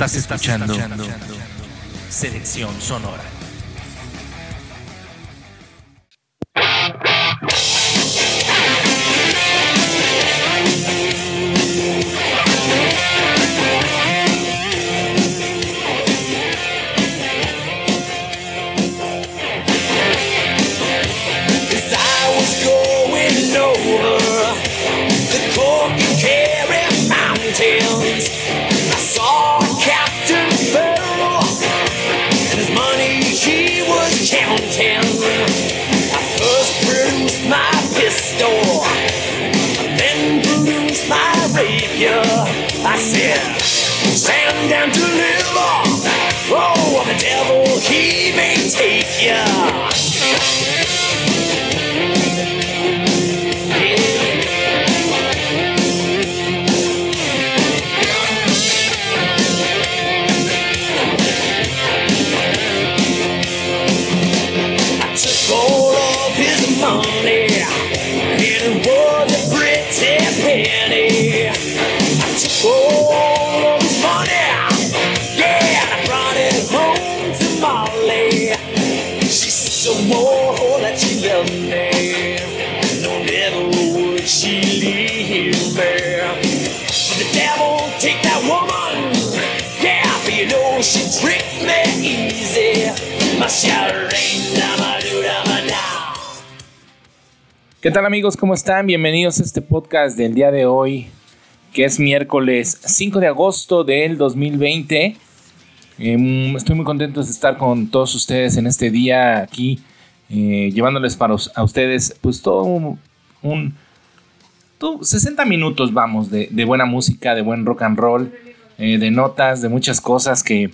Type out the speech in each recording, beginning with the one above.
Estás escuchando Selección Sonora. Amigos? ¿Cómo están? Bienvenidos a este podcast del día de hoy, que es miércoles 5 de agosto del 2020. Em, estoy muy contento de estar con todos ustedes en este día aquí, eh, llevándoles para a ustedes pues todo un, un- todo- 60 minutos, vamos, de, de buena música, de buen rock and roll, eh, de notas, de muchas cosas que,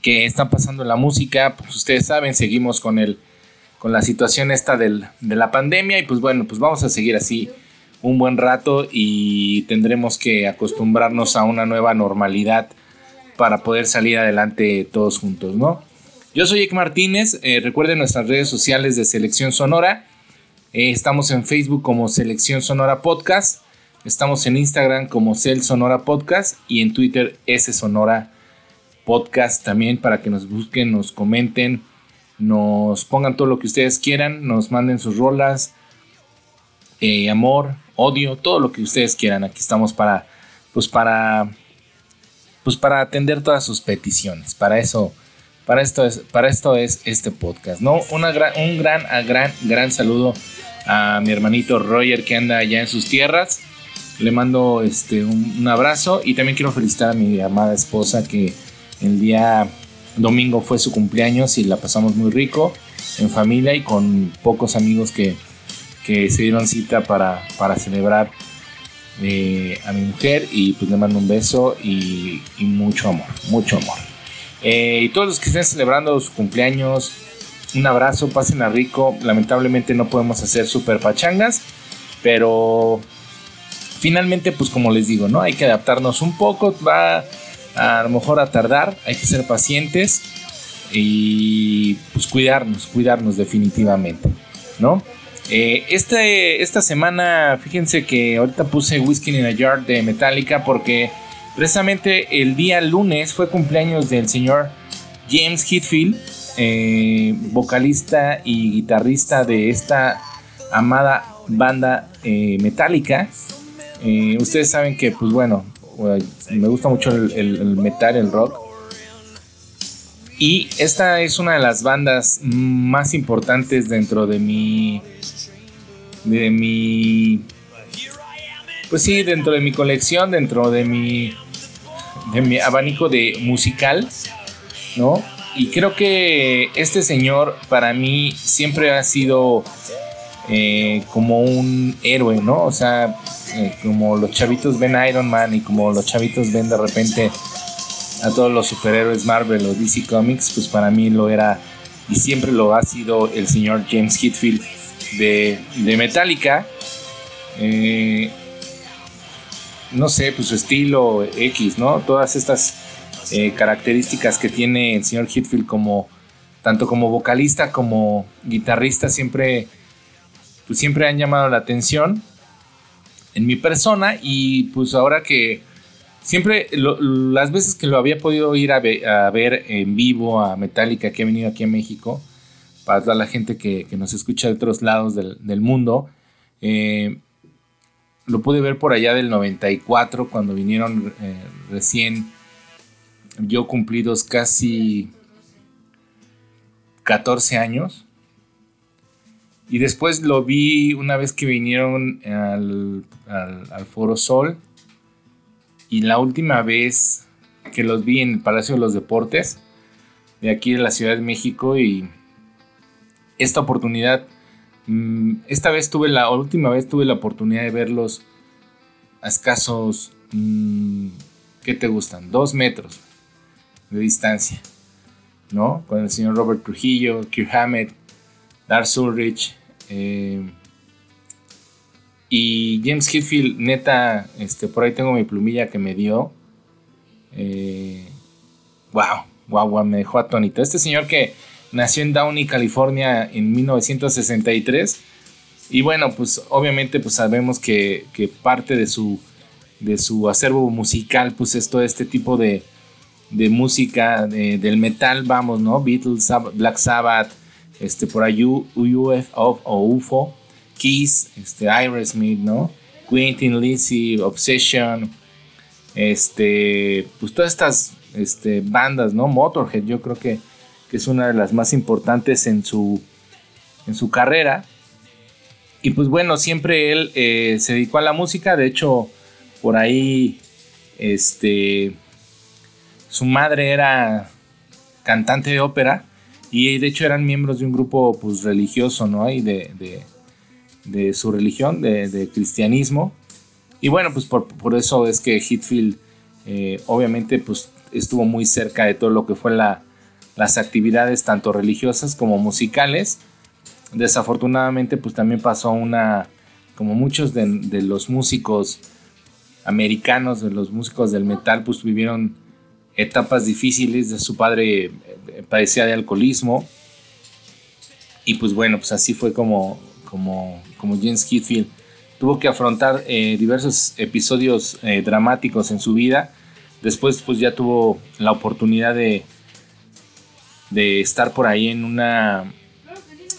que están pasando en la música. Pues ustedes saben, seguimos con el con la situación esta del- de la pandemia y pues bueno, pues vamos a seguir así un buen rato y tendremos que acostumbrarnos a una nueva normalidad para poder salir adelante todos juntos, ¿no? Yo soy Ek Martínez, eh, recuerden nuestras redes sociales de Selección Sonora, Eh, estamos en Facebook como Selección Sonora Podcast, estamos en Instagram como Cel Sonora Podcast y en Twitter S Sonora Podcast también para que nos busquen, nos comenten, nos pongan todo lo que ustedes quieran, nos manden sus rolas, eh, amor, odio, todo lo que ustedes quieran. Aquí estamos para, pues para, pues para atender todas sus peticiones. Para eso, para esto es, para esto es este podcast, ¿no? Una gran, un gran, gran, gran saludo a mi hermanito Roger que anda allá en sus tierras. Le mando este un abrazo y también quiero felicitar a mi amada esposa que el día domingo fue su cumpleaños y la pasamos muy rico en familia y con pocos amigos que, que se dieron cita para, para celebrar eh, a mi mujer y pues le mando un beso y, mucho amor, mucho amor. Eh, y todos los que estén celebrando su cumpleaños, un abrazo, pasen a rico. Lamentablemente no podemos hacer super pachangas, pero finalmente, pues como les digo, ¿no? Hay que adaptarnos un poco, va a, lo mejor a tardar, hay que ser pacientes y pues cuidarnos, cuidarnos definitivamente, ¿no? Eh, este, esta semana, fíjense que ahorita puse Whiskey in a Jar de Metallica porque precisamente el día lunes fue cumpleaños del señor James Hetfield, eh, vocalista y guitarrista de esta amada banda eh, Metallica. Eh, ustedes saben que, pues bueno, me gusta mucho el, metal, el rock. Y esta es una de las bandas más importantes dentro de mi. De mi. Pues sí, dentro de mi colección, dentro de mi. De mi abanico de musical, ¿no? Y creo que este señor para mí siempre ha sido eh, como un héroe, ¿no? O sea, eh, como los chavitos ven Iron Man y como los chavitos ven de repente a todos los superhéroes Marvel o DC Comics, pues para mí lo era y siempre lo ha sido el señor James Hetfield de, de Metallica. Eh, no sé, pues su estilo X, ¿no? Todas estas eh, características que tiene el señor Hetfield como tanto como vocalista como guitarrista siempre pues siempre han llamado la atención en mi persona y pues ahora que siempre las veces que lo había podido ir a, ve- a ver en vivo a Metallica que ha venido aquí a México, para toda la gente que, nos escucha de otros lados del, del mundo, eh, lo pude ver por allá del 94 cuando vinieron eh, recién yo cumplidos casi 14 años. Y después lo vi una vez que vinieron al, al- Foro Sol. Y la última vez que los vi en el Palacio de los Deportes, de aquí en la Ciudad de México. Y esta oportunidad, mm, esta vez tuve la, última vez tuve la oportunidad de verlos a escasos, mm, ¿qué te gustan? Dos metros de distancia, ¿no? Con el señor Robert Trujillo, Kirk Hammett, Lars Ulrich eh, y James Hetfield, neta, este, por ahí tengo mi plumilla que me dio. Wow, wow, wow, me dejó atónito. Este señor que nació en Downey, California en 1963. Y bueno, pues obviamente pues sabemos que, que parte de su, de su acervo musical pues es todo este tipo de, de música de- del metal, vamos, ¿no? Beatles, Black Sabbath, este, por ahí UFO, Kiss, este, Aerosmith, ¿no? Quentin, Lizzy, Obsession, este, pues todas estas este, bandas, ¿no? Motorhead, yo creo que, que es una de las más importantes en su, en su carrera. Y pues bueno, siempre él eh, se dedicó a la música, de hecho, por ahí, este, su madre era cantante de ópera y de hecho eran miembros de un grupo pues religioso, ¿no? Y de, de, de su religión, de, de cristianismo. Y bueno, pues por, por eso es que Hitfield eh, obviamente pues estuvo muy cerca de todo lo que fue la, las actividades tanto religiosas como musicales. Desafortunadamente pues también pasó una, como muchos de, de los músicos americanos, de los músicos del metal, pues vivieron etapas difíciles. Su padre padecía de alcoholismo. Y pues bueno, pues así fue como, como, como James Hetfield tuvo que afrontar eh, diversos episodios eh, dramáticos en su vida. Después pues ya tuvo la oportunidad de, de estar por ahí en una,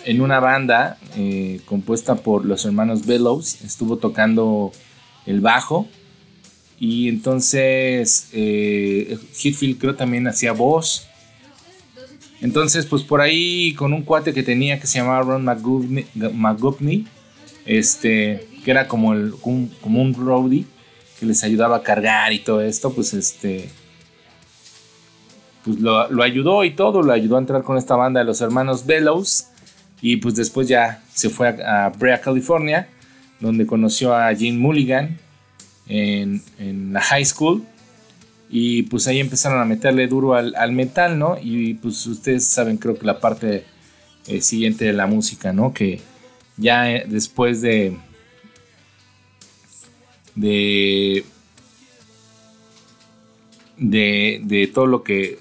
en una banda eh, compuesta por los hermanos Bellows. Estuvo tocando el bajo. Y entonces Hetfield creo también hacía voz. Entonces, pues por ahí con un cuate que tenía que se llamaba Ron McGovney, este, que era como, el, un, como un roadie que les ayudaba a cargar y todo esto, pues este, pues lo, ayudó y todo, lo ayudó a entrar con esta banda de los hermanos Bellows y pues después ya se fue a, Brea, California, donde conoció a Gene Mulligan en, en la high school y pues ahí empezaron a meterle duro al, al metal, ¿no? Y pues ustedes saben, creo que la parte eh, siguiente de la música, ¿no? Que ya eh, después de. de. de, de todo lo que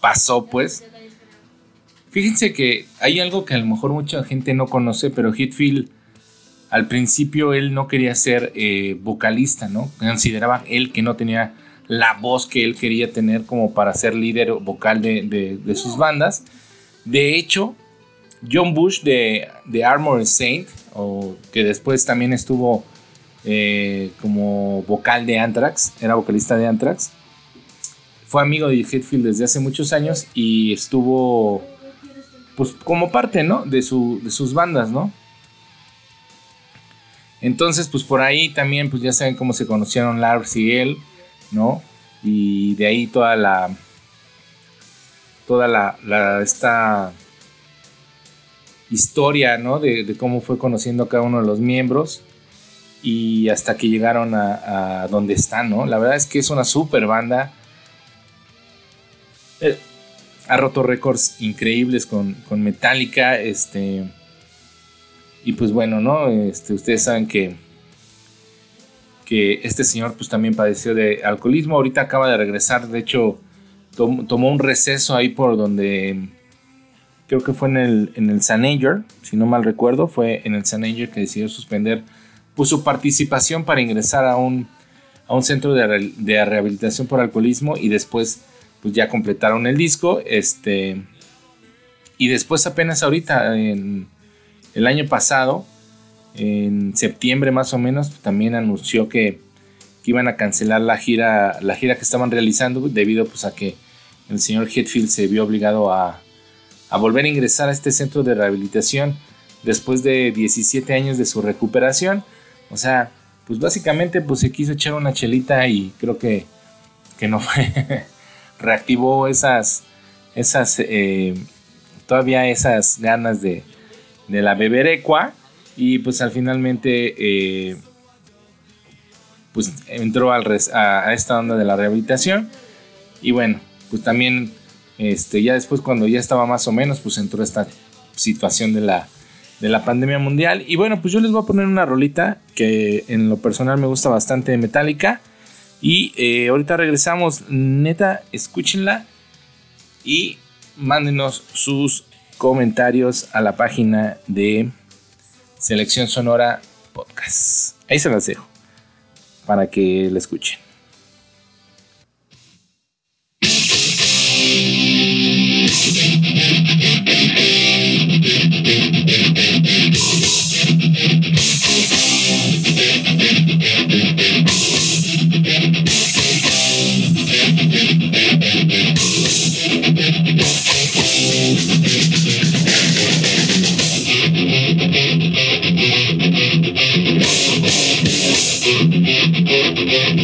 pasó, pues. Fíjense que hay algo que a lo mejor mucha gente no conoce, pero Hitfield al principio él no quería ser eh, vocalista, ¿no? Consideraba él que no tenía la voz que él quería tener como para ser líder vocal de, de, sus bandas. De hecho, John Bush de, de Armored Saint, o que después también estuvo eh, como vocal de Anthrax, era vocalista de Anthrax, fue amigo de Hetfield desde hace muchos años y estuvo pues como parte, ¿no? De, su, de sus bandas, ¿no? Entonces, pues por ahí también, pues ya saben cómo se conocieron Lars y él, ¿no? Y de ahí toda la. Toda la. esta historia, ¿no? De, cómo fue conociendo a cada uno de los miembros. Y hasta que llegaron a, a donde están, ¿no? La verdad es que es una super banda. Eh, ha roto récords increíbles con, con Metallica. Este. Y pues bueno, ¿no? Este, ustedes saben que, que este señor pues también padeció de alcoholismo. Ahorita acaba de regresar, de hecho tom, tomó un receso ahí por donde creo que fue en el, en el San Anger, si no mal recuerdo, fue en el San Anger que decidió suspender pues, su participación para ingresar a un, a un centro de, de rehabilitación por alcoholismo y después pues ya completaron el disco. Este, y después apenas ahorita, en el año pasado, en septiembre más o menos, también anunció que, iban a cancelar la gira, la gira que estaban realizando debido pues, a que el señor Hetfield se vio obligado a, a volver a ingresar a este centro de rehabilitación después de 17 años de su recuperación. O sea, pues básicamente pues se quiso echar una chelita y creo que, que no fue. reactivó esas, esas, eh, todavía esas ganas de, de la beberecua y pues al finalmente eh, pues entró al a esta onda de la rehabilitación. Y bueno pues también este ya después cuando ya estaba más o menos pues entró esta situación de la de la pandemia mundial. Y bueno pues yo les voy a poner una rolita que en lo personal me gusta bastante de Metallica. Y eh, ahorita regresamos. Neta escúchenla y mándenos sus comentarios a la página de Selección Sonora Podcast. Ahí se las dejo para que la escuchen. In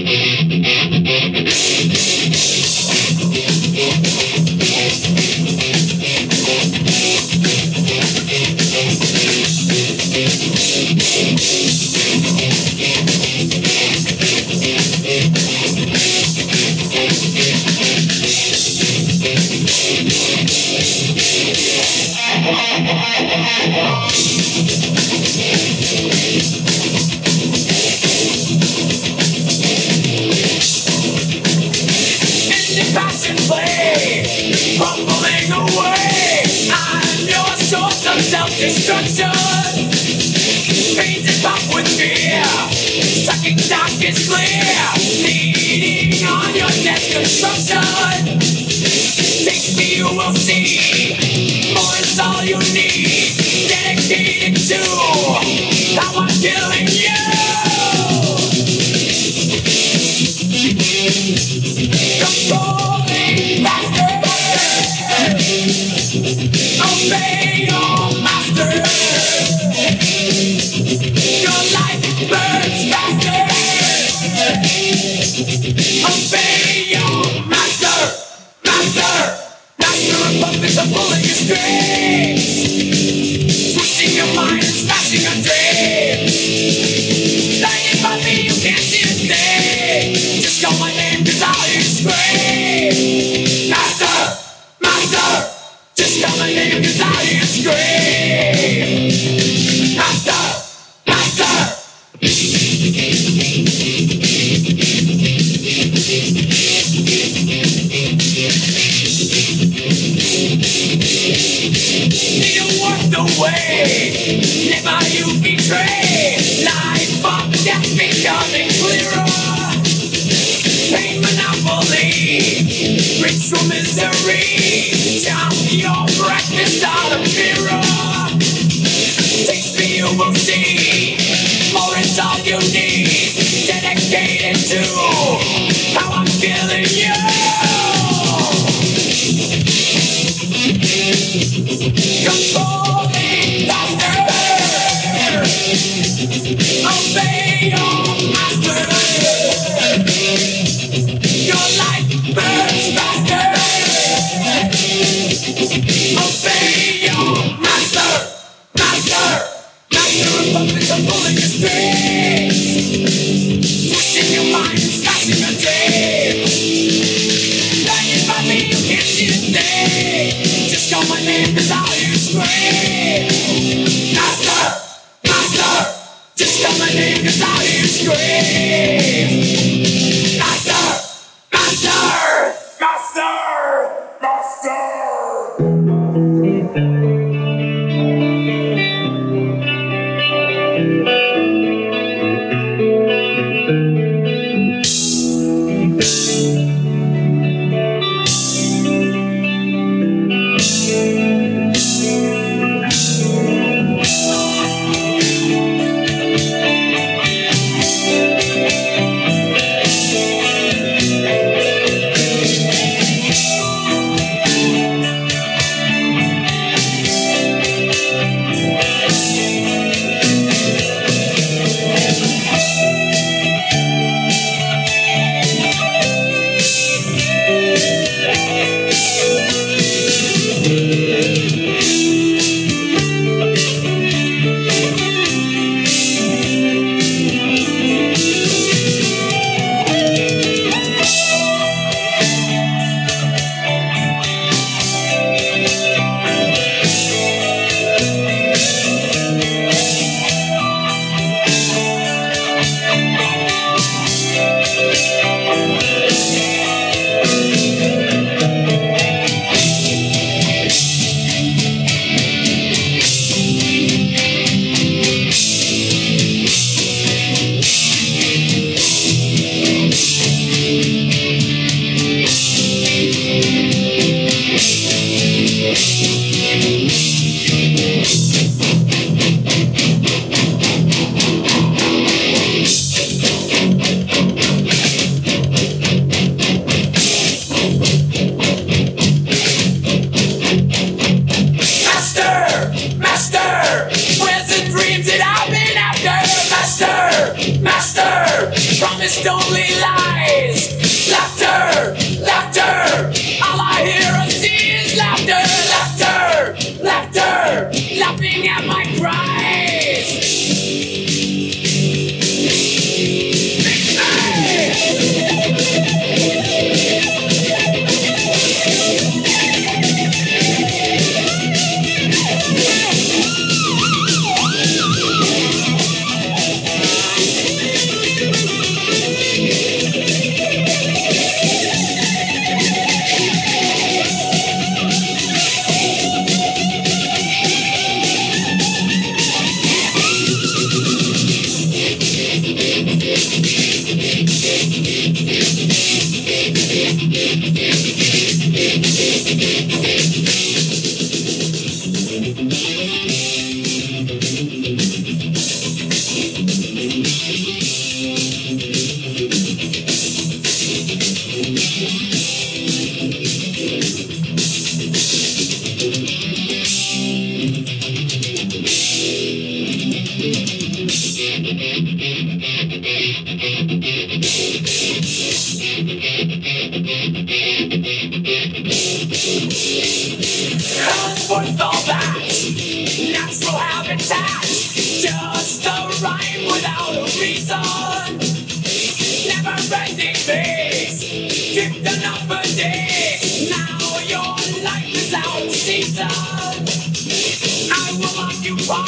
make you cry.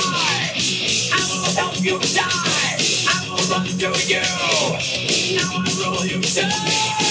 I will help you die. I will run through you. I will roll you down.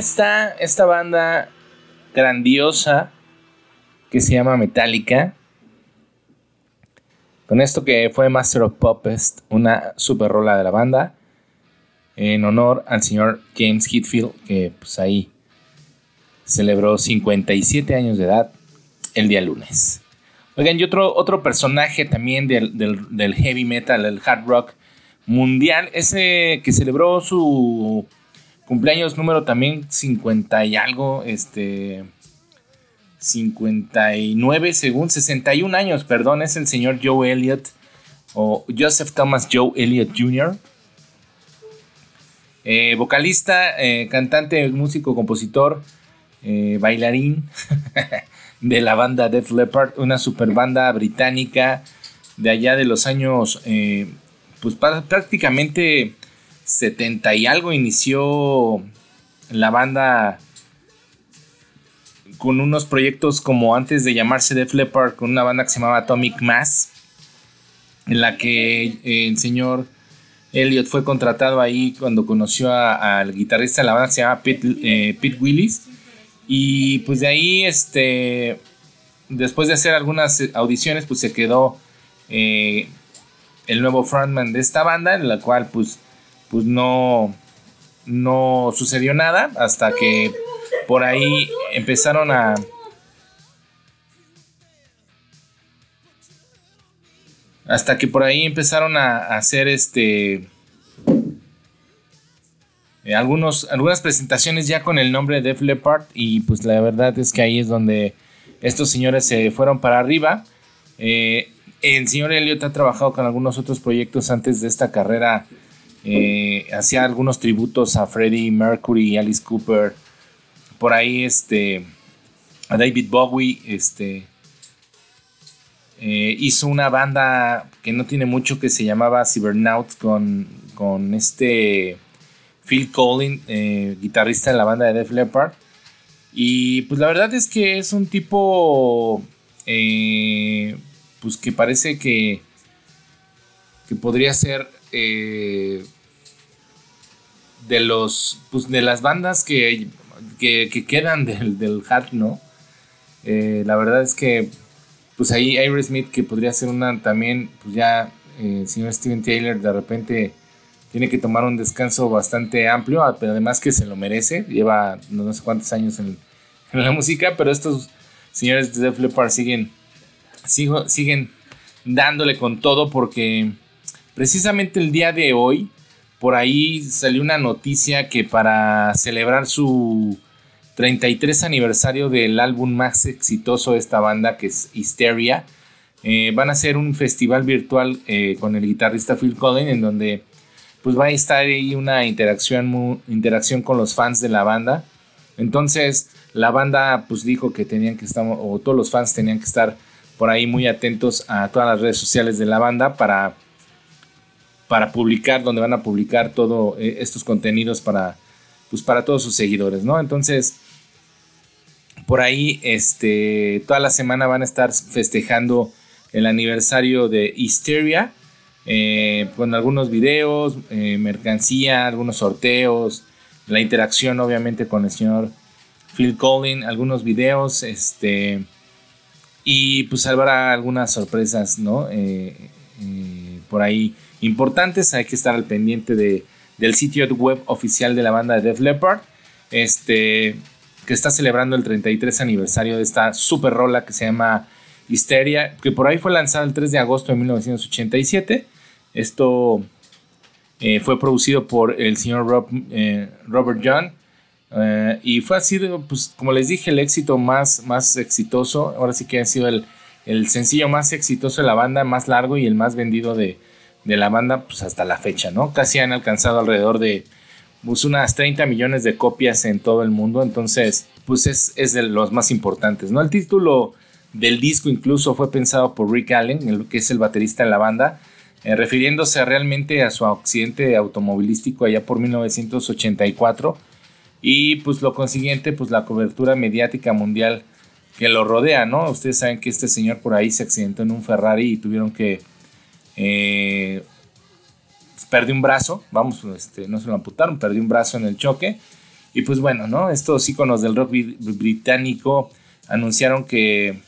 Está esta banda grandiosa que se llama Metallica. Con esto que fue Master of Puppets, una super rola de la banda. En honor al señor James Hetfield, que pues ahí celebró 57 años de edad el día lunes. Oigan, y otro, otro personaje también del, del- del heavy metal, el hard rock mundial, ese que celebró su cumpleaños número también 50 y algo, este 59 según 61 años, perdón, es el señor Joe Elliott o Joseph Thomas Joe Elliott Jr. Eh, vocalista, eh, cantante, músico, compositor, eh, bailarín de la banda Def Leppard, una super banda británica de allá de los años, pues prácticamente 70 y algo inició la banda con unos proyectos como antes de llamarse Def Leppard, con una banda que se llamaba Atomic Mass, en la que el señor Elliot fue contratado ahí cuando conoció al guitarrista de la banda que se llama Pete, eh, Pete Willis. Y pues de ahí, este, después de hacer algunas audiciones, pues se quedó eh, el nuevo frontman de esta banda, en la cual pues, pues no, no sucedió nada hasta que por ahí empezaron a... Hasta que por ahí empezaron a, hacer este... eh, algunos, algunas presentaciones ya con el nombre de Def Leppard y pues la verdad es que ahí es donde estos señores se fueron para arriba. Eh, el señor Elliot ha trabajado con algunos otros proyectos antes de esta carrera. Eh, hacía algunos tributos a Freddie Mercury, Alice Cooper, por ahí este, a David Bowie, este, eh, hizo una banda que no tiene mucho que se llamaba Cybernauts con, con este Phil Collins, eh, guitarrista de la banda de Def Leppard. Y pues la verdad es que es un tipo pues que parece que, que podría ser eh, de los pues de las bandas que, que, que quedan del, del hard, ¿no? Eh, la verdad es que pues ahí Aerosmith que podría ser una también pues ya eh, el señor Steven Taylor de repente tiene que tomar un descanso bastante amplio, pero además que se lo merece, lleva no sé cuántos años en, en la música, pero estos señores de Def Leppard siguen, sigo- siguen dándole con todo porque precisamente el día de hoy, por ahí salió una noticia que para celebrar su 33 aniversario del álbum más exitoso de esta banda, que es Hysteria, eh, van a hacer un festival virtual eh, con el guitarrista Phil Collins en donde pues va a estar ahí una interacción, interacción con los fans de la banda. Entonces la banda pues dijo que tenían que estar, o todos los fans tenían que estar por ahí muy atentos a todas las redes sociales de la banda para, para publicar, donde van a publicar todos eh, estos contenidos para, pues para todos sus seguidores, ¿no? Entonces, por ahí, este, toda la semana van a estar festejando el aniversario de Hysteria, eh, con algunos videos, eh, mercancía, algunos sorteos, la interacción obviamente con el señor Phil Collins, algunos videos, este, y pues habrá algunas sorpresas, ¿no? Por ahí importantes, hay que estar al pendiente de, del sitio web oficial de la banda de Def Leppard, este, que está celebrando el 33 aniversario de esta super rola que se llama Histeria, que por ahí fue lanzada el 3 de agosto de 1987. Esto eh, fue producido por el señor eh, Robert John. Eh, y fue así, pues como les dije, el éxito más, más exitoso. Ahora sí que ha sido el, sencillo más exitoso de la banda, más largo y el más vendido de, la banda, pues hasta la fecha, ¿no? Casi han alcanzado alrededor de pues, unas 30 millones de copias en todo el mundo. Entonces, pues es, es de los más importantes, ¿no? El título del disco incluso fue pensado por Rick Allen, que es el baterista de la banda, eh, refiriéndose realmente a su accidente automovilístico allá por 1984 y pues lo consiguiente pues la cobertura mediática mundial que lo rodea, ¿no? Ustedes saben que este señor por ahí se accidentó en un Ferrari y tuvieron que eh, perdió un brazo, vamos, este, no se lo amputaron, perdió un brazo en el choque y pues bueno, ¿no? Estos íconos del rock británico anunciaron que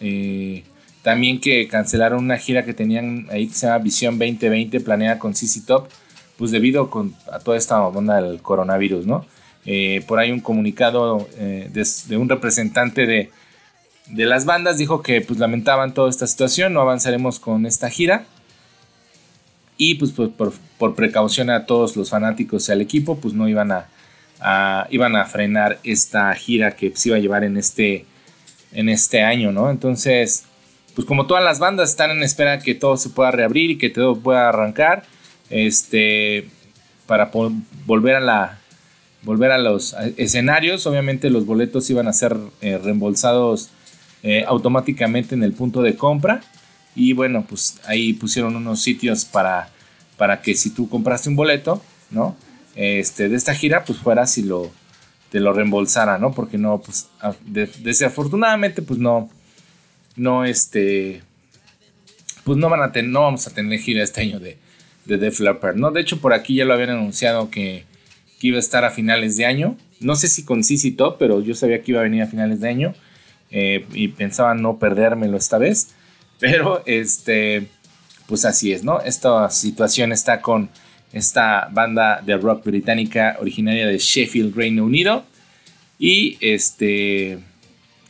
eh, también que cancelaron una gira que tenían ahí que se llama Visión 2020 planeada con CC Top, pues debido a toda esta onda del coronavirus, ¿no? Eh, por ahí un comunicado eh, de, un representante de, las bandas dijo que pues lamentaban toda esta situación, no avanzaremos con esta gira. Y pues por, precaución a todos los fanáticos y al equipo, pues no iban a, iban a frenar esta gira que se iba a llevar en este en este año, ¿no? Entonces, pues como todas las bandas están en espera que todo se pueda reabrir y que todo pueda arrancar, este, para volver a la volver a los escenarios, obviamente los boletos iban a ser eh, reembolsados eh, automáticamente en el punto de compra y bueno, pues ahí pusieron unos sitios para para que si tú compraste un boleto, ¿no? Este, de esta gira, pues fueras y lo te lo reembolsara, ¿no? Porque no, pues, desafortunadamente, pues no, no, este, pues no van a tener, no vamos a tener gira este año de, de Def ¿no? De hecho, por aquí ya lo habían anunciado que, iba a estar a finales de año. No sé si con CC Top, pero yo sabía que iba a venir a finales de año eh, y pensaba no perdérmelo esta vez. Pero, este, pues así es, ¿no? Esta situación está con esta banda de rock británica originaria de Sheffield, Reino Unido. Y este,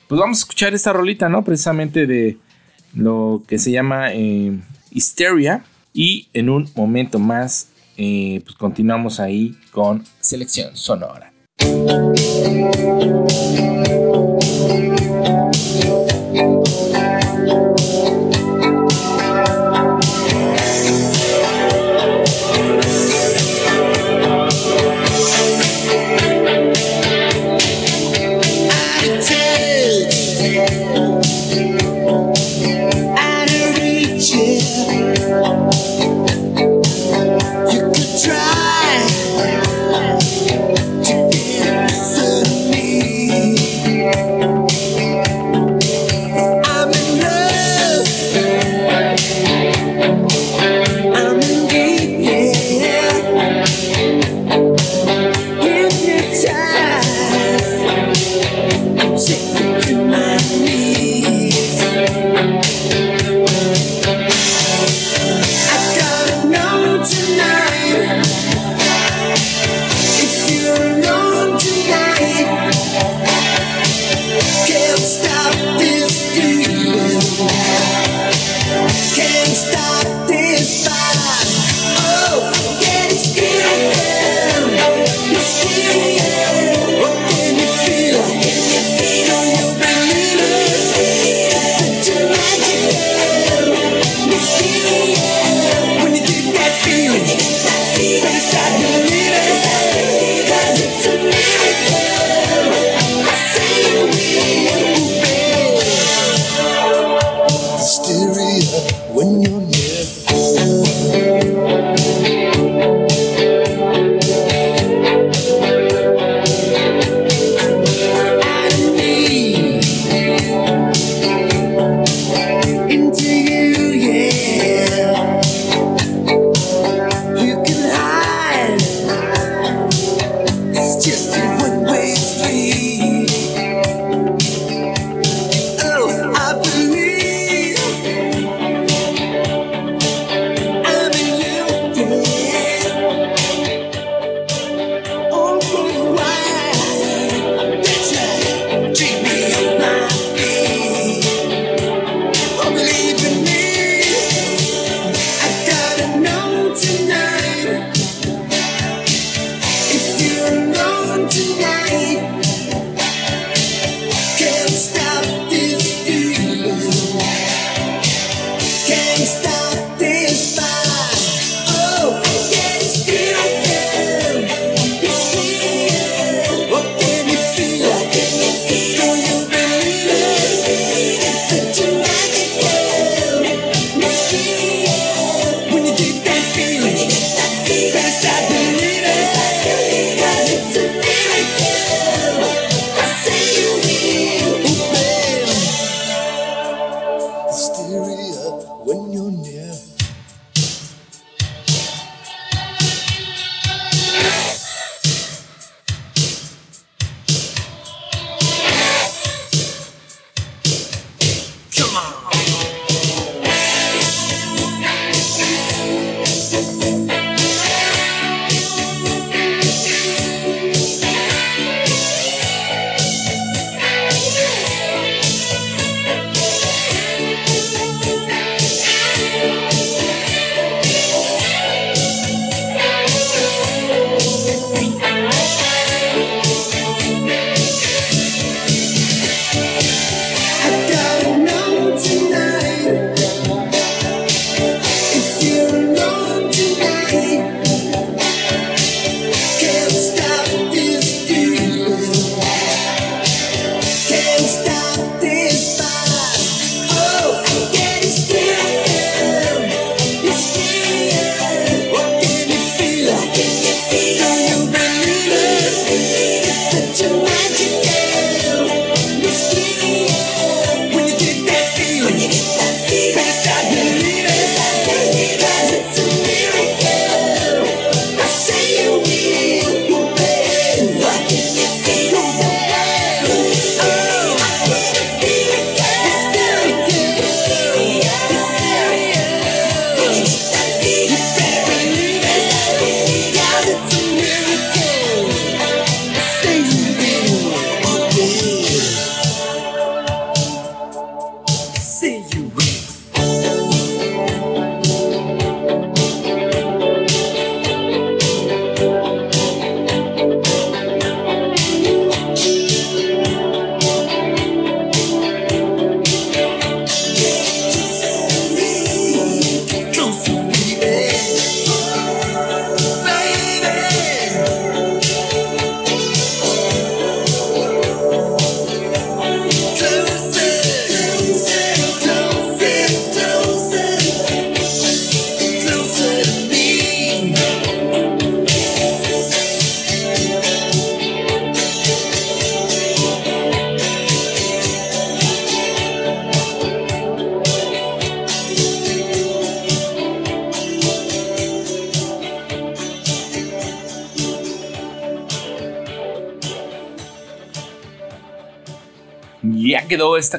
pues vamos a escuchar esta rolita, ¿no? Precisamente de lo que se llama eh, Hysteria. Y en un momento más, eh, pues continuamos ahí con selección sonora.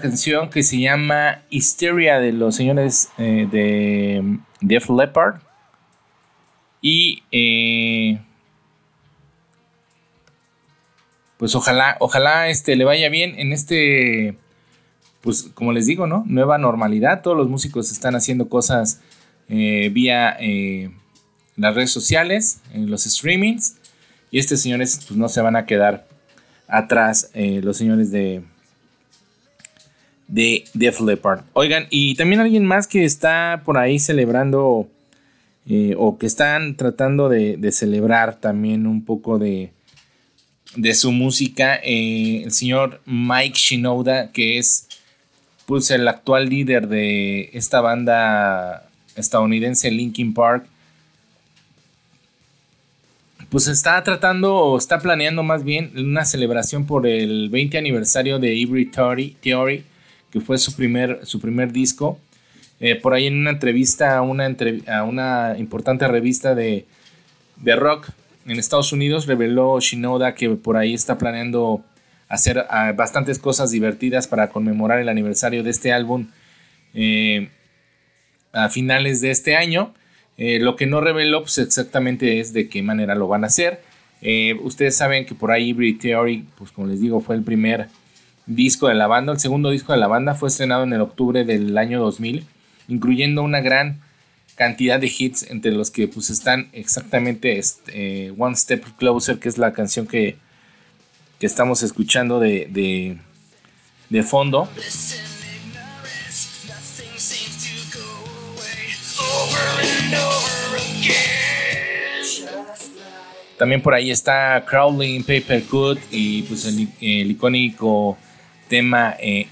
Canción que se llama Hysteria de los señores eh, de Def Leppard. Y eh, pues ojalá, ojalá este, le vaya bien en este, pues como les digo, ¿no? Nueva normalidad. Todos los músicos están haciendo cosas eh, vía las redes sociales, en los streamings. Y estos señores pues no se van a quedar atrás, los señores de de Def Leppard. Oigan, y también alguien más que está por ahí celebrando eh, o que están tratando de, celebrar también un poco de, de su música, eh, el señor Mike Shinoda, que es pues el actual líder de esta banda estadounidense Linkin Park, pues está tratando o está planeando más bien una celebración por el 20 aniversario de Every Theory, que fue su primer, su primer disco. Eh, por ahí en una entrevista a una, a una importante revista de, de, rock en Estados Unidos reveló Shinoda que por ahí está planeando hacer ah, bastantes cosas divertidas para conmemorar el aniversario de este álbum eh, a finales de este año. Eh, lo que no reveló pues, exactamente es de qué manera lo van a hacer. Ustedes saben que por ahí Hybrid Theory, pues como les digo, fue el primer disco de la banda. El segundo disco de la banda fue estrenado en el octubre del año 2000, incluyendo una gran cantidad de hits entre los que pues están exactamente este, One Step Closer, que es la canción que, que estamos escuchando de, de, de fondo. También por ahí está Crowley Paper Cut y pues el, icónico tema eh,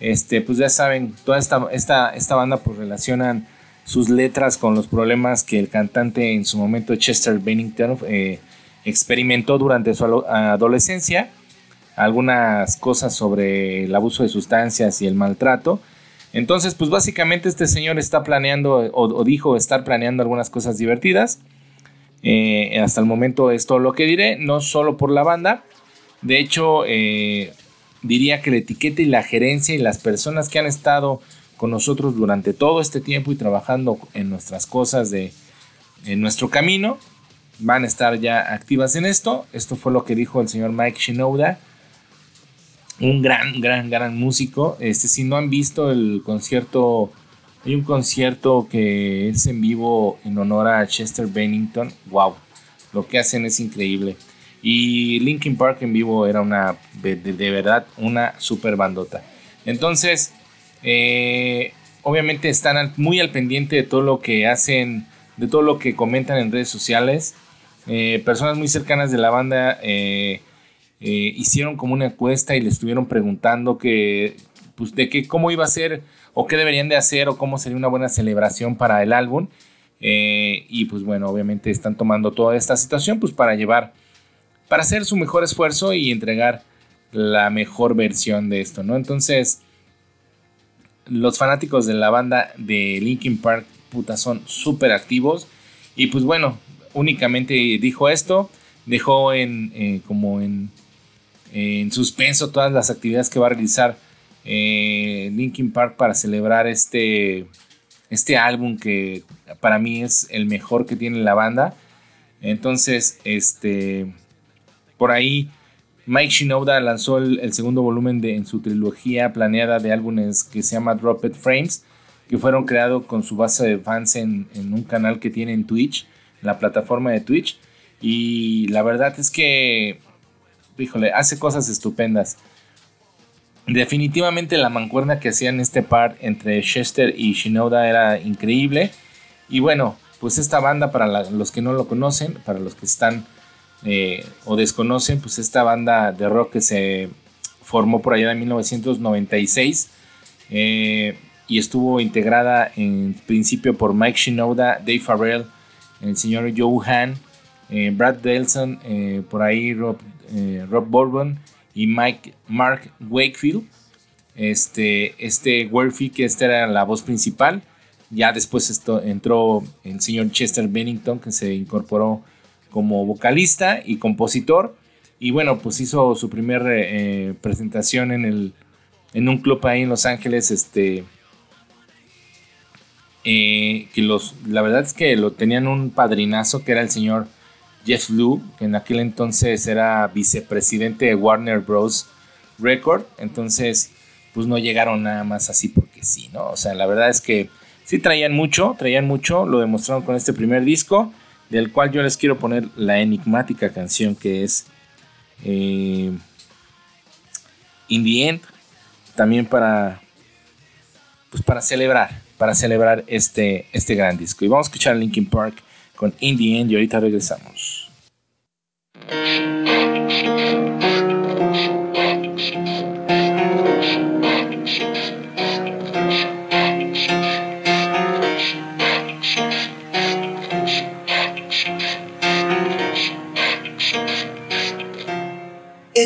Este, pues ya saben, toda esta, esta, esta banda pues relacionan sus letras con los problemas que el cantante en su momento Chester Bennington eh, experimentó durante su adolescencia, algunas cosas sobre el abuso de sustancias y el maltrato. Entonces, pues básicamente este señor está planeando o dijo estar planeando algunas cosas divertidas eh, hasta el momento es todo lo que diré, no solo por la banda. De hecho, eh, diría que la etiqueta y la gerencia y las personas que han estado con nosotros durante todo este tiempo y trabajando en nuestras cosas de en nuestro camino van a estar ya activas en esto. Esto fue lo que dijo el señor Mike Shinoda, un gran, gran, gran músico. Este, si no han visto el concierto hay un concierto que es en vivo en honor a Chester Bennington. ¡Wow! Lo que hacen es increíble. Y Linkin Park en vivo era una, de, verdad, una super bandota. Entonces, eh, obviamente están muy al pendiente de todo lo que hacen, de todo lo que comentan en redes sociales. Eh, personas muy cercanas de la banda eh, hicieron como una encuesta y le estuvieron preguntando que, pues, de que cómo iba a ser o qué deberían de hacer o cómo sería una buena celebración para el álbum. Y pues bueno, obviamente están tomando toda esta situación pues para llevar, para hacer su mejor esfuerzo y entregar la mejor versión de esto, ¿no? Entonces, los fanáticos de la banda de Linkin Park, puta, son súper activos. Y pues bueno, únicamente dijo esto, dejó en eh, como en, en suspenso todas las actividades que va a realizar eh, Linkin Park para celebrar este, este álbum que para mí es el mejor que tiene la banda. Entonces, este, por ahí Mike Shinoda lanzó el, segundo volumen de, en su trilogía planeada de álbumes que se llama Dropped Frames, que fueron creados con su base de fans en, en un canal que tiene en Twitch, la plataforma de Twitch. Y la verdad es que, híjole, hace cosas estupendas. Definitivamente la mancuerna que hacían este par entre Chester y Shinoda era increíble. Y bueno, pues esta banda, para los que no lo conocen, para los que están eh, o desconocen, pues esta banda de rock que se formó por allá en 1996 eh, y estuvo integrada en principio por Mike Shinoda, Dave Farrell, el señor Joe Hahn, eh, Brad Delson, por ahí Rob, Rob Bourbon y Mike Mark Wakefield. Este, este que esta era la voz principal. Ya después esto, entró el señor Chester Bennington, que se incorporó como vocalista y compositor. Y bueno, pues hizo su primera eh, presentación en, el, en un club ahí en Los Ángeles. Este, eh, que los, la verdad es que lo tenían un padrinazo que era el señor Jeff Lu, que en aquel entonces era vicepresidente de Warner Bros. Record. Entonces, pues no llegaron nada más así porque sí, ¿no? O sea, la verdad es que sí traían mucho, traían mucho, lo demostraron con este primer disco, del cual yo les quiero poner la enigmática canción que es eh, In the End, también para, pues para celebrar, para celebrar este, este gran disco. Y vamos a escuchar Linkin Park con In the End y ahorita regresamos.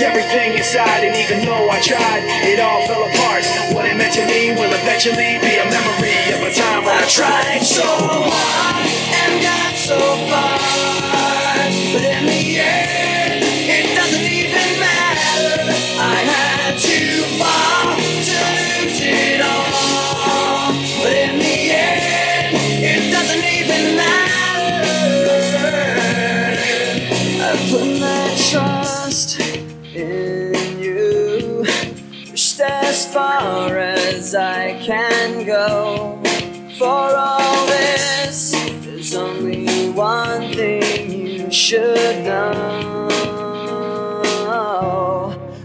Everything inside, and even though I tried, it all fell apart. What it meant to me will eventually be a memory of a time when I tried so hard and got so far. Far as I can go. For all this, there's only one thing you should know.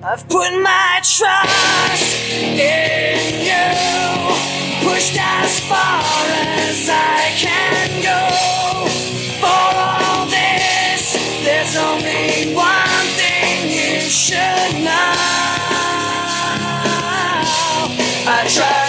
I've put my trust in you. Pushed as far as I can go. For all this, there's only one thing you should know. try.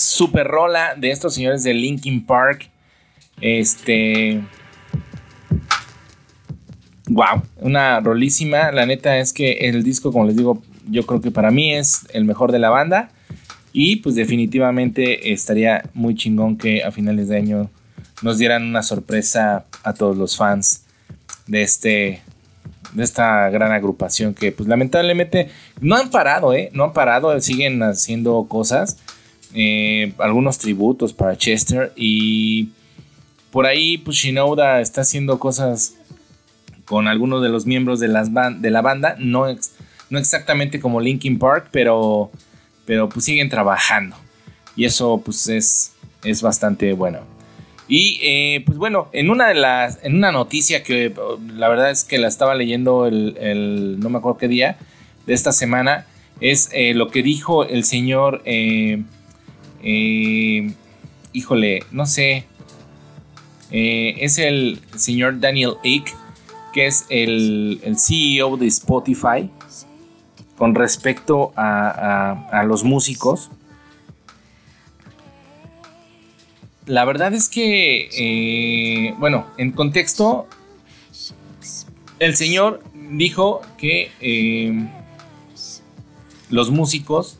Super rola de estos señores de Linkin Park. Este. Wow, una rolísima. La neta es que el disco, como les digo, yo creo que para mí es el mejor de la banda. Y pues definitivamente estaría muy chingón que a finales de año nos dieran una sorpresa a todos los fans de este de esta gran agrupación que pues lamentablemente no han parado, ¿eh? No han parado, siguen haciendo cosas. Eh, algunos tributos para Chester y por ahí pues Shinoda está haciendo cosas con algunos de los miembros de, la banda, no, no exactamente como Linkin Park, pero, pero pues siguen trabajando y eso pues es, es bastante bueno. Y eh, pues bueno, en una de las, en una noticia que la verdad es que la estaba leyendo el, no me acuerdo qué día de esta semana, es eh, lo que dijo el señor, eh, híjole, no sé, eh, es el señor Daniel Ek, que es el, CEO de Spotify, con respecto a, los músicos. La verdad es que, eh, bueno, en contexto, el señor dijo que los músicos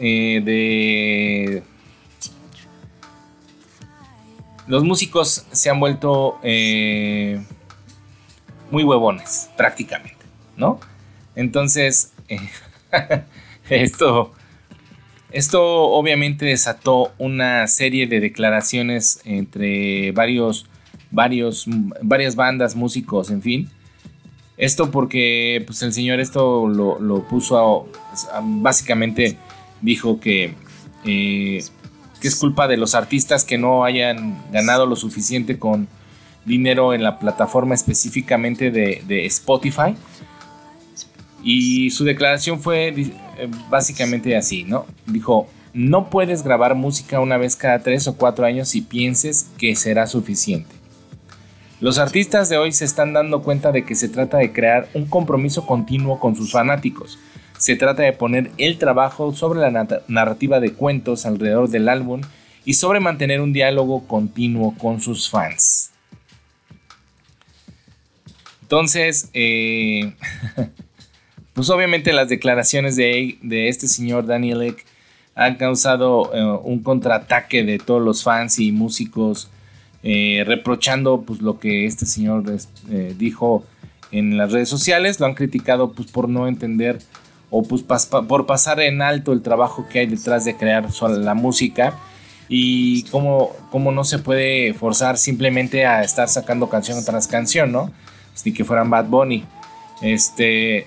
eh, de... Los músicos se han vuelto eh, muy huevones, prácticamente, ¿no? Entonces, eh, esto Esto obviamente desató una serie de declaraciones entre varios, varios, varias bandas, músicos, en fin. Esto porque pues, el señor esto lo, puso a, básicamente dijo que, eh, que es culpa de los artistas que no hayan ganado lo suficiente con dinero en la plataforma específicamente de, de Spotify. Y su declaración fue eh, básicamente así, ¿no? Dijo, no puedes grabar música una vez cada tres o cuatro años si pienses que será suficiente. Los artistas de hoy se están dando cuenta de que se trata de crear un compromiso continuo con sus fanáticos. Se trata de poner el trabajo sobre la narrativa de cuentos alrededor del álbum y sobre mantener un diálogo continuo con sus fans. Entonces, eh, pues obviamente las declaraciones de, este señor Daniel Ek han causado eh, un contraataque de todos los fans y músicos eh, reprochando pues lo que este señor dijo en las redes sociales, lo han criticado pues por no entender o pues por pasar en alto el trabajo que hay detrás de crear la música y cómo, no se puede forzar simplemente a estar sacando canción tras canción, ¿no? Ni que fueran Bad Bunny. Este,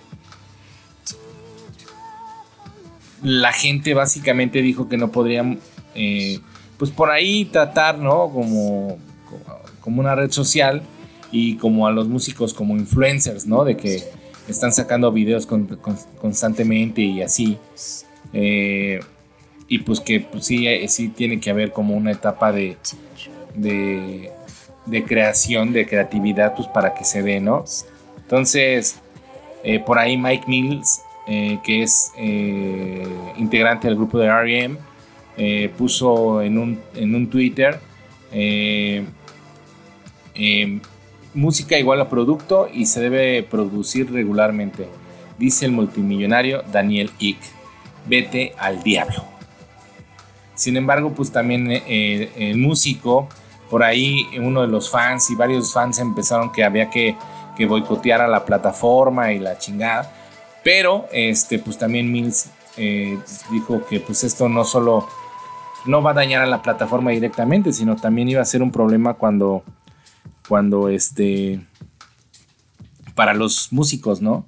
la gente básicamente dijo que no podrían, eh, pues por ahí tratar, ¿no? Como, como una red social y como a los músicos como influencers, ¿no? De que están sacando videos constantemente y así. Eh, y pues que pues sí, eh, sí tiene que haber como una etapa de, de, creación, de creatividad, pues para que se dé, ¿no? Entonces, por ahí Mike Mills eh, que es eh, integrante del grupo de R.E.M., eh, puso en un, en un Twitter música igual a producto y se debe producir regularmente, dice el multimillonario Daniel Ick. Vete al diablo. Sin embargo, pues también el músico, por ahí uno de los fans y varios fans empezaron que había que, que boicotear a la plataforma y la chingada. Pero, este, pues también Mills eh, dijo que pues esto no solo no va a dañar a la plataforma directamente, sino también iba a ser un problema cuando, cuando este, para los músicos, ¿no?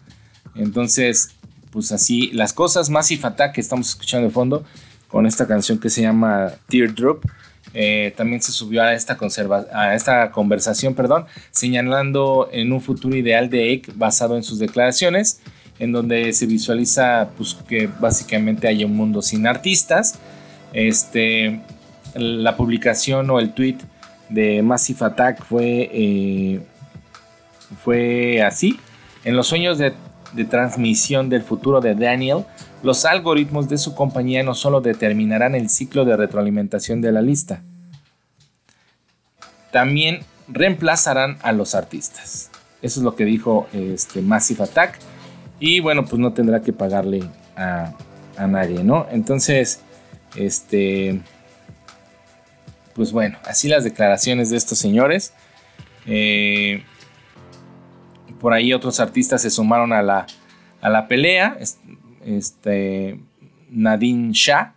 Entonces, pues así, las cosas, Massive Attack que estamos escuchando de fondo, con esta canción que se llama Teardrop, eh, también se subió a esta, a esta conversación, perdón, señalando en un futuro ideal de Ake basado en sus declaraciones en donde se visualiza pues, que básicamente hay un mundo sin artistas. Este, la publicación o el tweet de Massive Attack fue, eh, fue así. En los sueños de, de transmisión del futuro de Daniel, los algoritmos de su compañía no solo determinarán el ciclo de retroalimentación de la lista, también reemplazarán a los artistas. Eso es lo que dijo este, Massive Attack y bueno, pues no tendrá que pagarle a, nadie, ¿no? Entonces, este, pues bueno, así las declaraciones de estos señores. Eh, por ahí otros artistas se sumaron a la, a la pelea. Este, Nadine Shah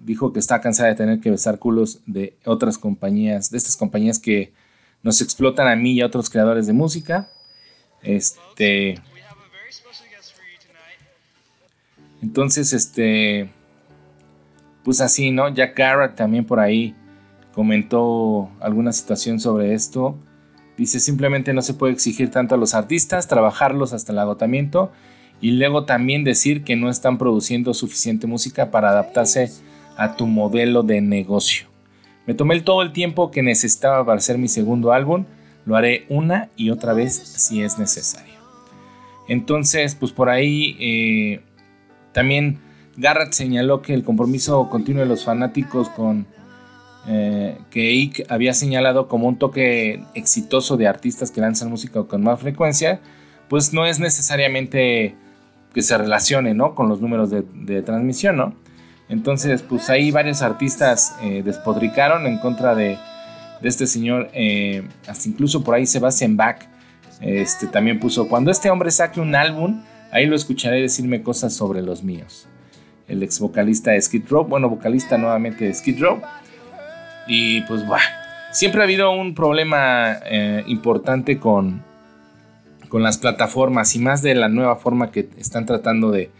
dijo que está cansada de tener que besar culos de otras compañías, de estas compañías que nos explotan a mí y a otros creadores de música. Este, Entonces, este, pues así, ¿no? Jack Garrett también por ahí comentó alguna situación sobre esto. Dice, simplemente no se puede exigir tanto a los artistas, trabajarlos hasta el agotamiento y luego también decir que no están produciendo suficiente música para adaptarse a tu modelo de negocio. Me tomé todo el tiempo que necesitaba para hacer mi segundo álbum, lo haré una y otra vez si es necesario. Entonces, pues por ahí eh, también Garrett señaló que el compromiso continuo de los fanáticos con eh, que Ike había señalado como un toque exitoso de artistas que lanzan música con más frecuencia, pues no es necesariamente que se relacione ¿no? con los números de, transmisión, ¿no? Entonces, pues ahí varios artistas eh, despodricaron en contra de, este señor, eh, hasta incluso por ahí Sebastian Bach este, también puso, cuando este hombre saque un álbum, Ahí lo escucharé decirme cosas sobre los míos. el ex vocalista de Skid Row, bueno, vocalista nuevamente de Skid Row. Y pues, siempre ha habido un problema eh, importante con, con las plataformas y más de la nueva forma que están tratando de,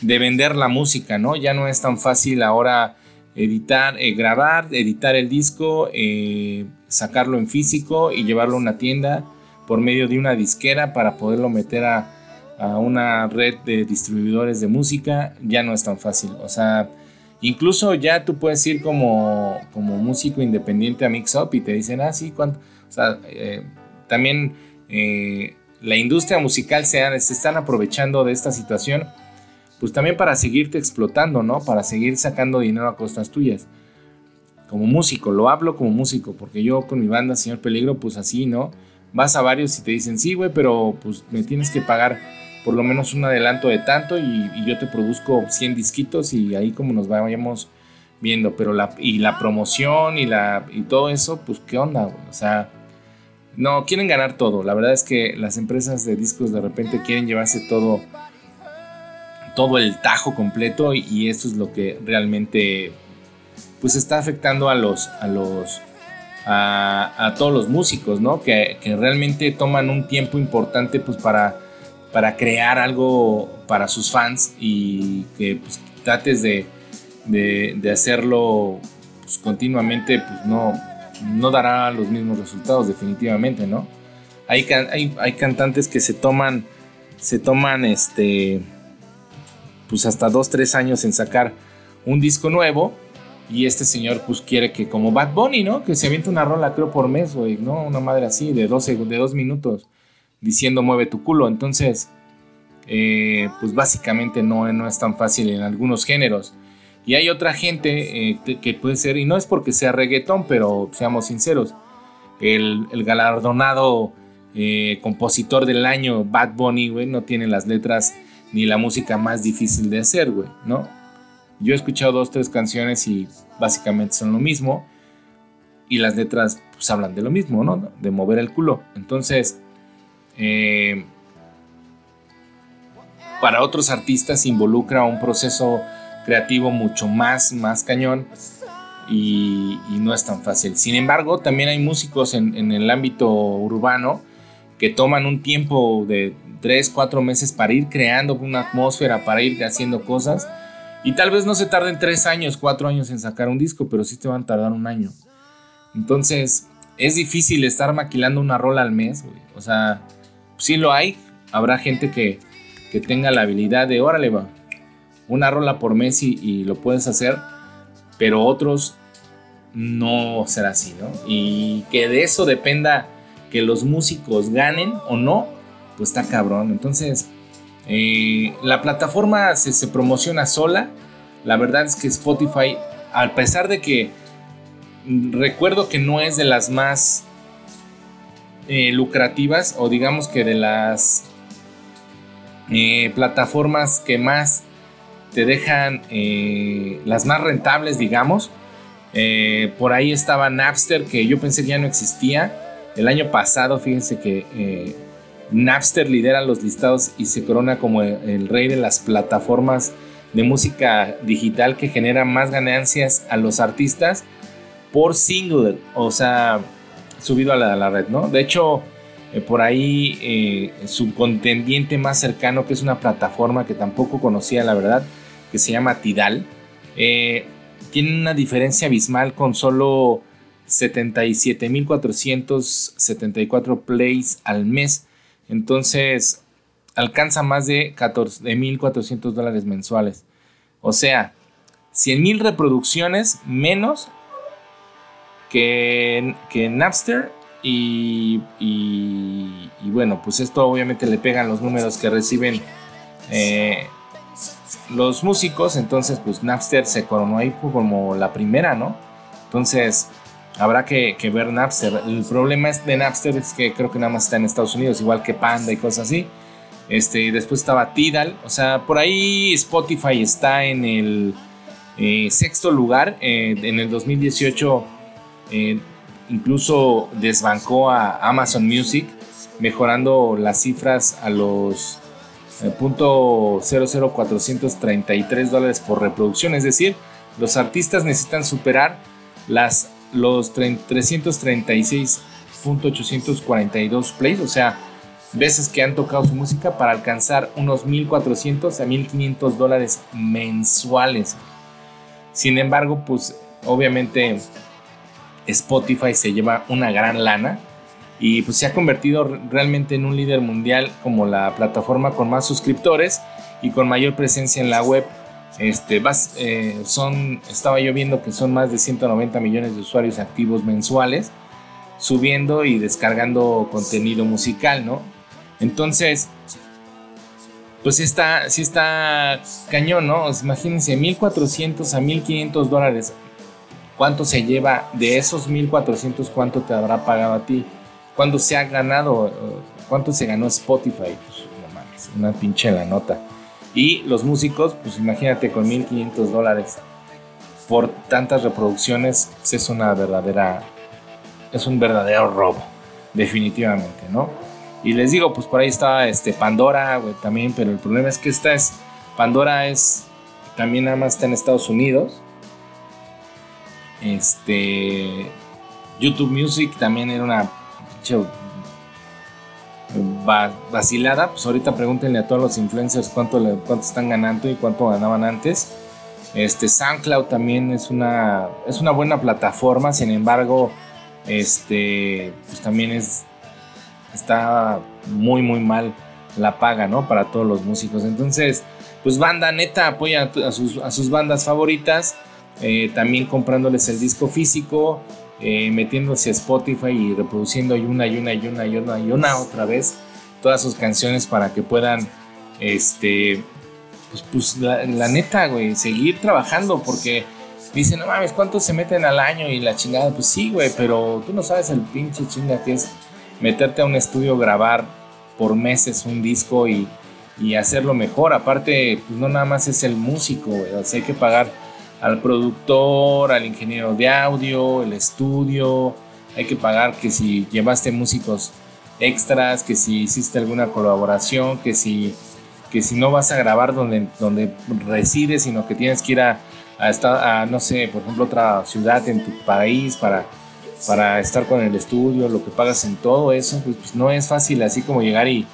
de vender la música, ¿no? Ya no es tan fácil ahora editar, eh, grabar, editar el disco, eh, sacarlo en físico y llevarlo a una tienda por medio de una disquera para poderlo meter a, a una red de distribuidores de música, ya no es tan fácil. O sea, incluso ya tú puedes ir como, como músico independiente a Mix Up y te dicen, ah, sí, ¿cuánto? O sea, eh, también la industria musical se, se están aprovechando de esta situación pues también para seguirte explotando, ¿no? Para seguir sacando dinero a costas tuyas. Como músico, lo hablo como músico, porque yo con mi banda Señor Peligro, pues así, ¿no? Vas a varios y te dicen, sí, güey, pero pues me tienes que pagar por lo menos un adelanto de tanto y, yo te produzco 100 disquitos y ahí como nos vayamos viendo, pero la, y la promoción y, la, y todo eso, pues qué onda, o sea, no, quieren ganar todo, la verdad es que las empresas de discos de repente quieren llevarse todo todo el tajo completo y esto es lo que realmente pues está afectando a los a los a, todos los músicos no que, realmente toman un tiempo importante pues para para crear algo para sus fans y que pues, trates de, de, hacerlo pues, continuamente pues no no dará los mismos resultados definitivamente no hay, hay, hay cantantes que se toman se toman este pues hasta 2, 3 años en sacar un disco nuevo. Y este señor pues quiere que como Bad Bunny, ¿no? Que se aviente una rola creo por mes, güey, ¿no? Una madre así de 12, de 2 minutos diciendo mueve tu culo. Entonces, eh, pues básicamente no, no es tan fácil en algunos géneros. Y hay otra gente eh, que puede ser, y no es porque sea reggaetón, pero seamos sinceros, el, galardonado eh, compositor del año, Bad Bunny, güey, no tiene las letras ni la música más difícil de hacer, güey, ¿no? Yo he escuchado dos, tres canciones y básicamente son lo mismo. Y las letras pues hablan de lo mismo, ¿no? De mover el culo. Entonces, eh, para otros artistas involucra un proceso creativo mucho más, más cañón y, no es tan fácil. Sin embargo, también hay músicos en, el ámbito urbano que toman un tiempo de tres, cuatro meses para ir creando una atmósfera, para ir haciendo cosas. Y tal vez no se tarden tres años, cuatro años en sacar un disco, pero sí te van a tardar un año. Entonces, es difícil estar maquilando una rola al mes, güey. O sea, sí lo hay. Habrá gente que, que tenga la habilidad de, órale, va, una rola por mes y, lo puedes hacer. Pero otros no será así, ¿no? Y que de eso dependa que los músicos ganen o no, pues está cabrón. Entonces, eh, la plataforma se, promociona sola. La verdad es que Spotify, a pesar de que recuerdo que no es de las más eh, lucrativas o digamos que de las eh, plataformas que más te dejan las más rentables, digamos. por ahí estaba Napster, que yo pensé que ya no existía. El año pasado, fíjense que Napster lidera los listados y se corona como el rey de las plataformas de música digital que genera más ganancias a los artistas por single, o sea, subido a la, red, ¿no? De hecho, eh, por ahí eh, su contendiente más cercano, que es una plataforma que tampoco conocía, la verdad, que se llama Tidal, eh, tiene una diferencia abismal con solo 77.474 plays al mes entonces, alcanza más de 14.400 dólares mensuales. O sea, 100.000 reproducciones menos que, que Napster. Y, y, bueno, pues esto obviamente le pegan los números que reciben eh, los músicos. Entonces, pues Napster se coronó ahí como la primera, ¿no? Entonces, habrá que, ver Napster. El problema de Napster es que creo que nada más está en Estados Unidos, igual que Panda y cosas así. Este, después estaba Tidal, o sea, por ahí Spotify está en el eh, sexto lugar. Eh, en el 2018 eh, incluso desbancó a Amazon Music, mejorando las cifras a los eh, punto 00433 dólares por reproducción. Es decir, los artistas necesitan superar las, los 336.842 plays, o sea, veces que han tocado su música para alcanzar unos 1.400 a 1.500 dólares mensuales. Sin embargo, pues obviamente Spotify se lleva una gran lana y pues se ha convertido realmente en un líder mundial como la plataforma con más suscriptores y con mayor presencia en la web. Este, eh, son, estaba yo viendo que son más de 190 millones de usuarios activos mensuales subiendo y descargando contenido musical, ¿no? Entonces, pues está, sí está cañón, ¿no? imagínense, 1400 a 1500 dólares. ¿Cuánto se lleva de esos 1400? ¿Cuánto te habrá pagado a ti? ¿Cuánto se ha ganado? ¿Cuánto se ganó Spotify? Pues no mames, una pinche la nota. Y los músicos, pues imagínate con 1500 dólares por tantas reproducciones, es una verdadera, es un verdadero robo, definitivamente, ¿no? Y les digo, pues por ahí está este Pandora, güey, también, pero el problema es que esta es, Pandora es, también nada más está en Estados Unidos. Este, YouTube Music también era una vacilada. Pues ahorita pregúntenle a todos los influencers cuánto, le, están ganando y cuánto ganaban antes. Este SoundCloud también es una, es una buena plataforma, sin embargo, este, pues también es está muy, muy mal la paga, ¿no? Para todos los músicos. Entonces, pues banda neta, apoya a sus, bandas favoritas, eh, también comprándoles el disco físico, eh, metiéndose a Spotify y reproduciendo y una y una y una y una y una otra vez todas sus canciones para que puedan, este, pues, pues la, neta, güey, seguir trabajando porque dicen, no mames, ¿cuántos se meten al año y la chingada? Pues sí, güey, pero tú no sabes el pinche chinga que es meterte a un estudio, grabar por meses un disco y, hacerlo mejor. Aparte, pues no nada más es el músico, hay que pagar al productor, al ingeniero de audio, el estudio, hay que pagar que si llevaste músicos extras, que si hiciste alguna colaboración, que si, que si no vas a grabar donde, donde resides, sino que tienes que ir a, a, a, no sé, por ejemplo, otra ciudad en tu país para para estar con el estudio, lo que pagas en todo eso, pues, pues no es fácil así como llegar y,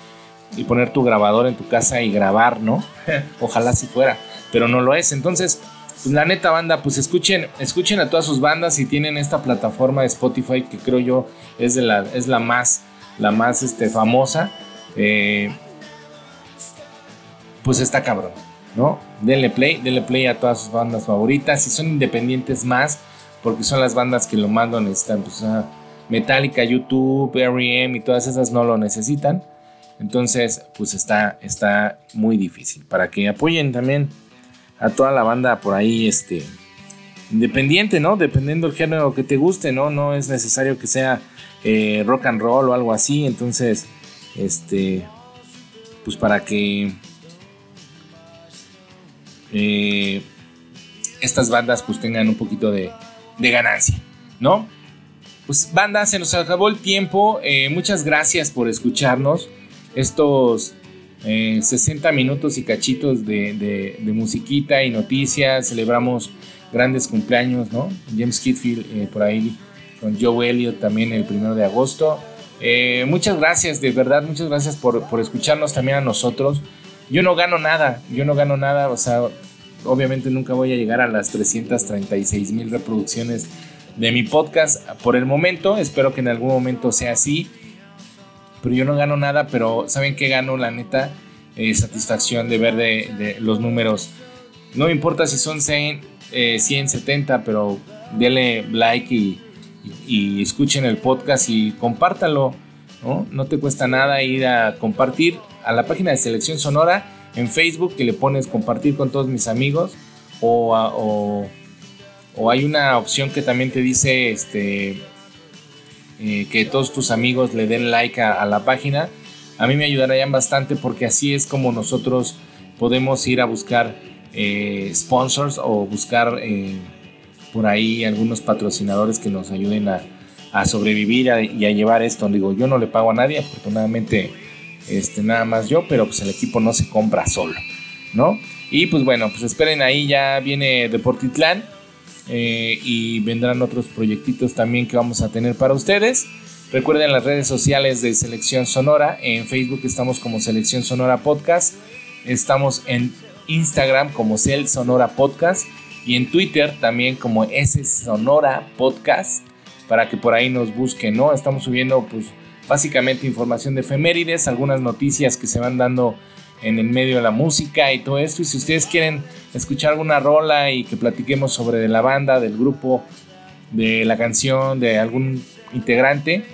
poner tu grabador en tu casa y grabar, ¿no? Ojalá si fuera, pero no lo es. Entonces, pues la neta banda, pues escuchen, escuchen a todas sus bandas y tienen esta plataforma de Spotify que creo yo es, la, es la más, la más este, famosa. Eh, pues está cabrón, ¿no? Denle play, denle play a todas sus bandas favoritas. Si son independientes más, porque son las bandas que lo mandan necesitan. Pues, Metallica, YouTube, R.E.M. y todas esas no lo necesitan. Entonces, pues está, está muy difícil. Para que apoyen también a toda la banda por ahí, este, independiente, ¿no? Dependiendo del género que te guste, ¿no? No es necesario que sea eh, rock and roll o algo así. Entonces, este, pues para que eh, estas bandas pues tengan un poquito de, de ganancia, ¿no? Pues banda, se nos acabó el tiempo. Eh, muchas gracias por escucharnos. Estos 60 eh, minutos y cachitos de, musiquita y noticias. Celebramos grandes cumpleaños, ¿no? James Kitfield eh, por ahí con Joe Elliott también el primero de agosto. muchas gracias, de verdad, muchas gracias por, por escucharnos también a nosotros. Yo no gano nada, yo no gano nada, o sea, obviamente nunca voy a llegar a las 336 mil reproducciones de mi podcast por el momento. Espero que en algún momento sea así. Pero yo no gano nada, pero ¿saben qué gano? La neta, eh, satisfacción de ver de, los números. No me importa si son 100, 170, eh, pero denle like y, escuchen el podcast y compártalo. ¿no? no te cuesta nada ir a compartir a la página de Selección Sonora en Facebook que le pones compartir con todos mis amigos o, o, hay una opción que también te dice este, eh, que todos tus amigos le den like a, la página. A mí me ayudarían bastante porque así es como nosotros podemos ir a buscar eh, sponsors o buscar eh, por ahí algunos patrocinadores que nos ayuden a, sobrevivir y a llevar esto. Digo, yo no le pago a nadie, afortunadamente este, nada más yo, pero pues el equipo no se compra solo, ¿no? Y pues bueno, pues esperen ahí, ya viene Deportitlán eh, y vendrán otros proyectitos también que vamos a tener para ustedes. Recuerden las redes sociales de Selección Sonora. En Facebook estamos como Selección Sonora Podcast. Estamos en Instagram como Cel Sonora Podcast. Y en Twitter también como S Sonora Podcast. Para que por ahí nos busquen, ¿no? Estamos subiendo pues básicamente información de efemérides, algunas noticias que se van dando en el medio de la música y todo esto. Y si ustedes quieren escuchar alguna rola y que platiquemos sobre de la banda, del grupo, de la canción, de algún integrante,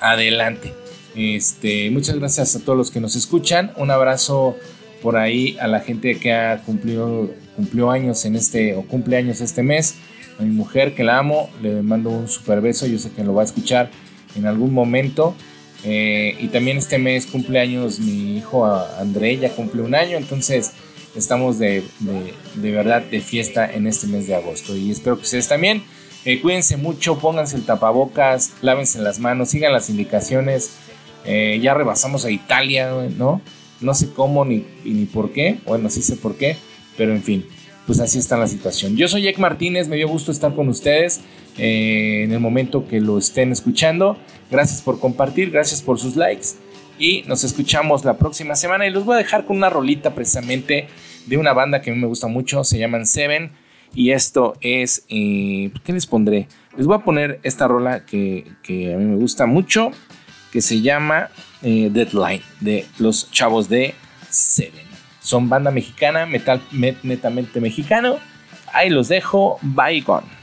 adelante. Este, muchas gracias a todos los que nos escuchan. Un abrazo por ahí a la gente que ha cumplido cumplió años en este o cumple años este mes. A mi mujer que la amo, le mando un super beso. Yo sé que lo va a escuchar en algún momento. Eh, y también este mes cumple años mi hijo André, ya cumple un año. Entonces estamos de, de verdad de fiesta en este mes de agosto. Y espero que ustedes también. Eh, cuídense mucho, pónganse el tapabocas, lávense las manos, sigan las indicaciones. Eh, ya rebasamos a Italia, ¿no? No sé cómo ni, ni por qué. Bueno, sí sé por qué, pero en fin, pues así está la situación. Yo soy Ek Martínez, me dio gusto estar con ustedes eh, en el momento que lo estén escuchando. Gracias por compartir, gracias por sus likes. Y nos escuchamos la próxima semana. Y los voy a dejar con una rolita precisamente de una banda que a mí me gusta mucho. Se llaman Seven. Y esto es, eh, ¿qué les pondré? Les voy a poner esta rola que, a mí me gusta mucho, que se llama eh, Deadline, de los chavos de Seven. Son banda mexicana, metal netamente mexicano. Ahí los dejo, bye gone.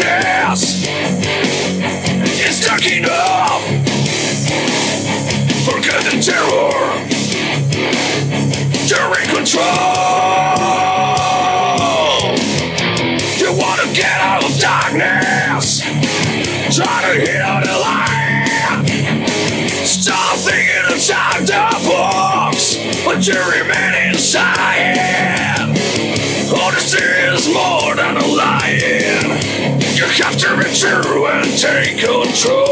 Sadness. It's dark enough. Forget the terror. You're in control. You wanna get out of darkness. Try to hit on the line. Stop thinking outside the box, but you remain inside. Oh, this is more than a lie. You have to true and take control.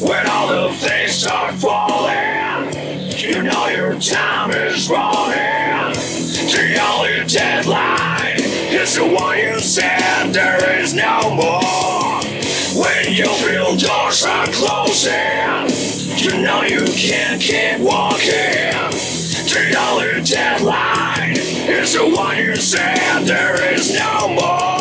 When all the things start falling, you know your time is running. The only deadline is the one you said there is no more. When you feel doors are closing, you know you can't keep walking. The only deadline is the one you said there is no more.